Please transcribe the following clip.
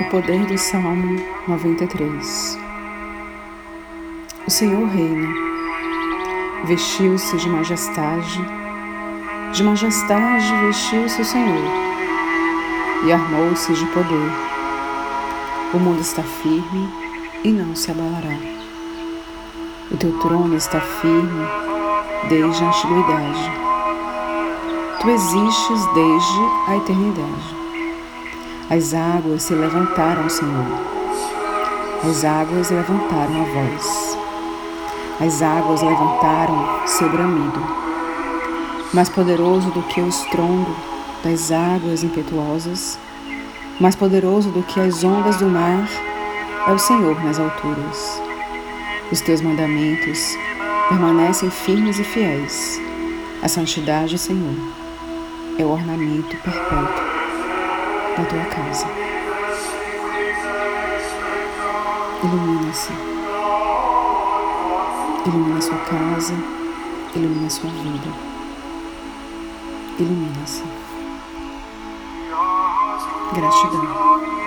O poder do Salmo 93 O Senhor reina, vestiu-se de majestade, de majestade vestiu-se o Senhor e armou-se de poder. O mundo está firme e não se abalará. O teu trono está firme desde a antiguidade. Tu existes desde a eternidade. As águas se levantaram, Senhor. As águas levantaram a voz. As águas levantaram seu bramido. Mais poderoso do que o estrondo das águas impetuosas, mais poderoso do que as ondas do mar, é o Senhor nas alturas. Os teus mandamentos permanecem firmes e fiéis. A santidade, Senhor, é o ornamento perpétuo da tua casa. Ilumina-se. Ilumina sua casa, ilumina sua vida. Ilumina-se. Gratidão.